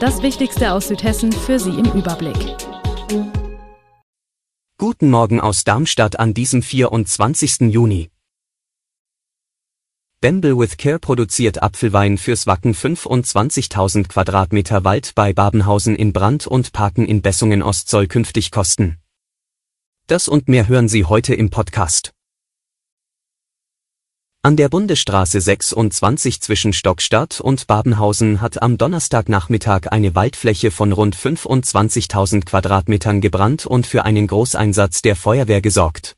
Das Wichtigste aus Südhessen für Sie im Überblick. Guten Morgen aus Darmstadt an diesem 24. Juni. Bamble with Care produziert Apfelwein fürs Wacken 25.000 Quadratmeter Wald bei Babenhausen in Brand und Parken in Bessungen Ost soll künftig kosten. Das und mehr hören Sie heute im Podcast. An der Bundesstraße 26 zwischen Stockstadt und Babenhausen hat am Donnerstagnachmittag eine Waldfläche von rund 25.000 Quadratmetern gebrannt und für einen Großeinsatz der Feuerwehr gesorgt.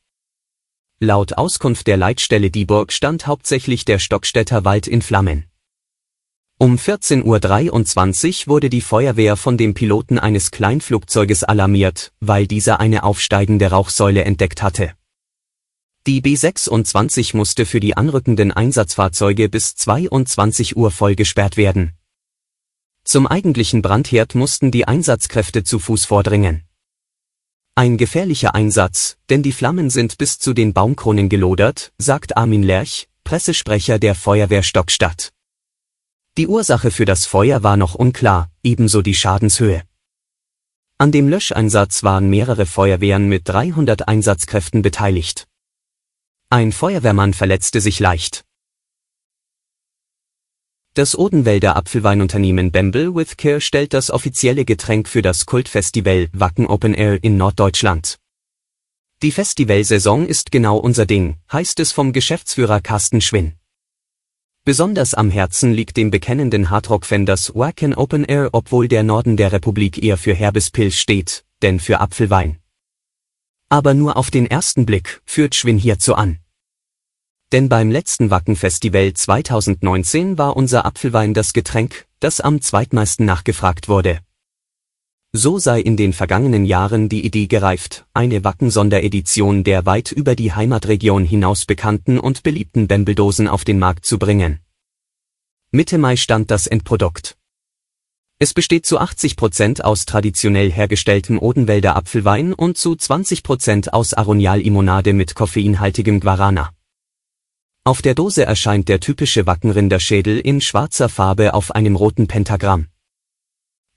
Laut Auskunft der Leitstelle Dieburg stand hauptsächlich der Stockstädter Wald in Flammen. Um 14.23 Uhr wurde die Feuerwehr von dem Piloten eines Kleinflugzeuges alarmiert, weil dieser eine aufsteigende Rauchsäule entdeckt hatte. Die B26 musste für die anrückenden Einsatzfahrzeuge bis 22 Uhr voll gesperrt werden. Zum eigentlichen Brandherd mussten die Einsatzkräfte zu Fuß vordringen. Ein gefährlicher Einsatz, denn die Flammen sind bis zu den Baumkronen gelodert, sagt Armin Lerch, Pressesprecher der Feuerwehr Stockstadt. Die Ursache für das Feuer war noch unklar, ebenso die Schadenshöhe. An dem Löscheinsatz waren mehrere Feuerwehren mit 300 Einsatzkräften beteiligt. Ein Feuerwehrmann verletzte sich leicht. Das Odenwälder Apfelweinunternehmen Bamble with Care stellt das offizielle Getränk für das Kultfestival Wacken Open Air in Norddeutschland. Die Festivalsaison ist genau unser Ding, heißt es vom Geschäftsführer Carsten Schwinn. Besonders am Herzen liegt dem bekennenden Hardrock-Fan das Wacken Open Air, obwohl der Norden der Republik eher für herbes Pilz steht, denn für Apfelwein. Aber nur auf den ersten Blick führt Schwinn hierzu an. Denn beim letzten Wacken-Festival 2019 war unser Apfelwein das Getränk, das am zweitmeisten nachgefragt wurde. So sei in den vergangenen Jahren die Idee gereift, eine Wacken-Sonderedition der weit über die Heimatregion hinaus bekannten und beliebten Bembeldosen auf den Markt zu bringen. Mitte Mai stand das Endprodukt. Es besteht zu 80 Prozent aus traditionell hergestelltem Odenwälder Apfelwein und zu 20 Prozent aus Aronial-Limonade mit koffeinhaltigem Guarana. Auf der Dose erscheint der typische Wackenrinderschädel in schwarzer Farbe auf einem roten Pentagramm.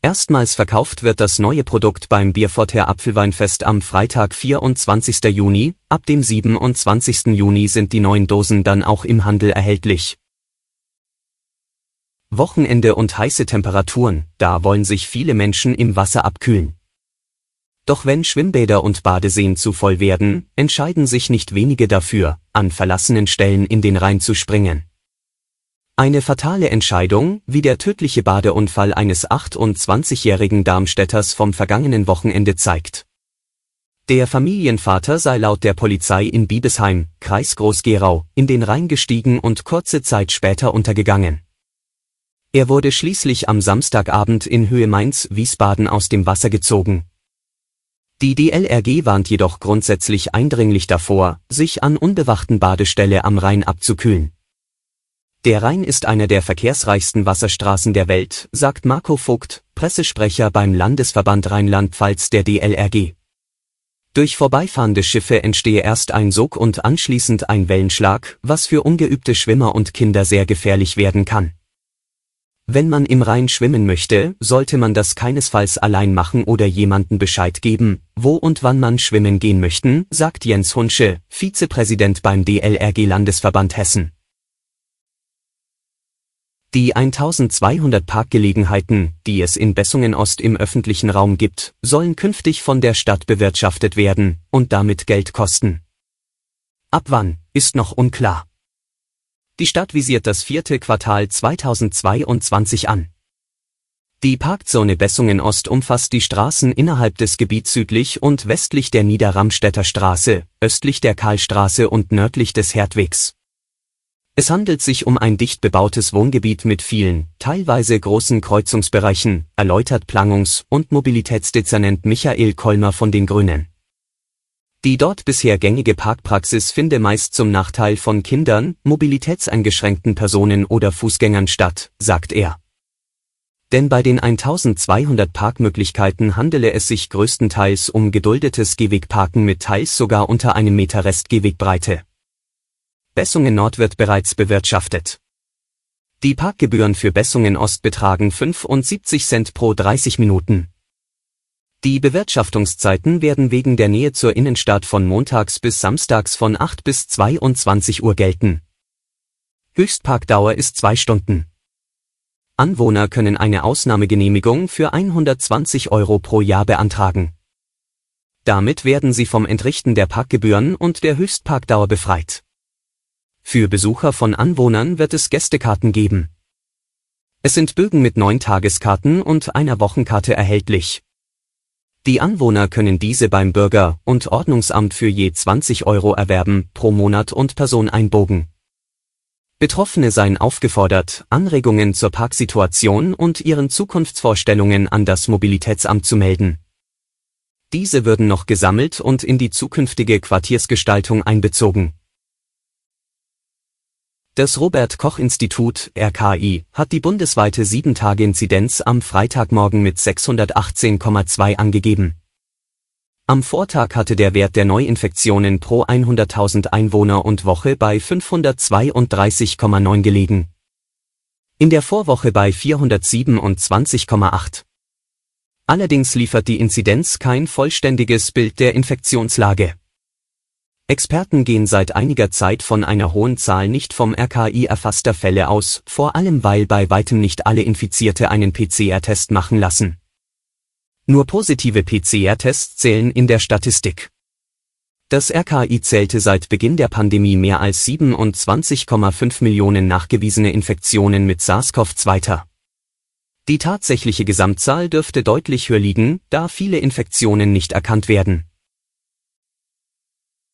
Erstmals verkauft wird das neue Produkt beim Bierforter Apfelweinfest am Freitag 24. Juni, ab dem 27. Juni sind die neuen Dosen dann auch im Handel erhältlich. Wochenende und heiße Temperaturen, da wollen sich viele Menschen im Wasser abkühlen. Doch wenn Schwimmbäder und Badeseen zu voll werden, entscheiden sich nicht wenige dafür, an verlassenen Stellen in den Rhein zu springen. Eine fatale Entscheidung, wie der tödliche Badeunfall eines 28-jährigen Darmstädters vom vergangenen Wochenende zeigt. Der Familienvater sei laut der Polizei in Biebesheim, Kreis Groß-Gerau, in den Rhein gestiegen und kurze Zeit später untergegangen. Er wurde schließlich am Samstagabend in Höhe Mainz-Wiesbaden aus dem Wasser gezogen, die DLRG warnt jedoch grundsätzlich eindringlich davor, sich an unbewachten Badestelle am Rhein abzukühlen. Der Rhein ist einer der verkehrsreichsten Wasserstraßen der Welt, sagt Marco Vogt, Pressesprecher beim Landesverband Rheinland-Pfalz der DLRG. Durch vorbeifahrende Schiffe entstehe erst ein Sog und anschließend ein Wellenschlag, was für ungeübte Schwimmer und Kinder sehr gefährlich werden kann. Wenn man im Rhein schwimmen möchte, sollte man das keinesfalls allein machen oder jemanden Bescheid geben, wo und wann man schwimmen gehen möchten, sagt Jens Hunsche, Vizepräsident beim DLRG Landesverband Hessen. Die 1200 Parkgelegenheiten, die es in Bessungen Ost im öffentlichen Raum gibt, sollen künftig von der Stadt bewirtschaftet werden und damit Geld kosten. Ab wann, ist noch unklar. Die Stadt visiert das vierte Quartal 2022 an. Die Parkzone Bessungen Ost umfasst die Straßen innerhalb des Gebiets südlich und westlich der Niederramstädter Straße, östlich der Karlstraße und nördlich des Herdwegs. Es handelt sich um ein dicht bebautes Wohngebiet mit vielen, teilweise großen Kreuzungsbereichen, erläutert Planungs- und Mobilitätsdezernent Michael Kolmer von den Grünen. Die dort bisher gängige Parkpraxis finde meist zum Nachteil von Kindern, mobilitätseingeschränkten Personen oder Fußgängern statt, sagt er. Denn bei den 1200 Parkmöglichkeiten handele es sich größtenteils um geduldetes Gehwegparken mit teils sogar unter einem Meter Restgehwegbreite. Bessungen Nord wird bereits bewirtschaftet. Die Parkgebühren für Bessungen Ost betragen 75 Cent pro 30 Minuten. Die Bewirtschaftungszeiten werden wegen der Nähe zur Innenstadt von montags bis samstags von 8 bis 22 Uhr gelten. Höchstparkdauer ist zwei Stunden. Anwohner können eine Ausnahmegenehmigung für 120 Euro pro Jahr beantragen. Damit werden sie vom Entrichten der Parkgebühren und der Höchstparkdauer befreit. Für Besucher von Anwohnern wird es Gästekarten geben. Es sind Bögen mit neun Tageskarten und einer Wochenkarte erhältlich. Die Anwohner können diese beim Bürger- und Ordnungsamt für je 20 Euro erwerben, pro Monat und Person einbogen. Betroffene seien aufgefordert, Anregungen zur Parksituation und ihren Zukunftsvorstellungen an das Mobilitätsamt zu melden. Diese würden noch gesammelt und in die zukünftige Quartiersgestaltung einbezogen. Das Robert Koch Institut RKI hat die bundesweite 7-Tage-Inzidenz am Freitagmorgen mit 618,2 angegeben. Am Vortag hatte der Wert der Neuinfektionen pro 100.000 Einwohner und Woche bei 532,9 gelegen. In der Vorwoche bei 427,8. Allerdings liefert die Inzidenz kein vollständiges Bild der Infektionslage. Experten gehen seit einiger Zeit von einer hohen Zahl nicht vom RKI erfasster Fälle aus, vor allem weil bei weitem nicht alle Infizierte einen PCR-Test machen lassen. Nur positive PCR-Tests zählen in der Statistik. Das RKI zählte seit Beginn der Pandemie mehr als 27,5 Millionen nachgewiesene Infektionen mit SARS-CoV-2. Die tatsächliche Gesamtzahl dürfte deutlich höher liegen, da viele Infektionen nicht erkannt werden.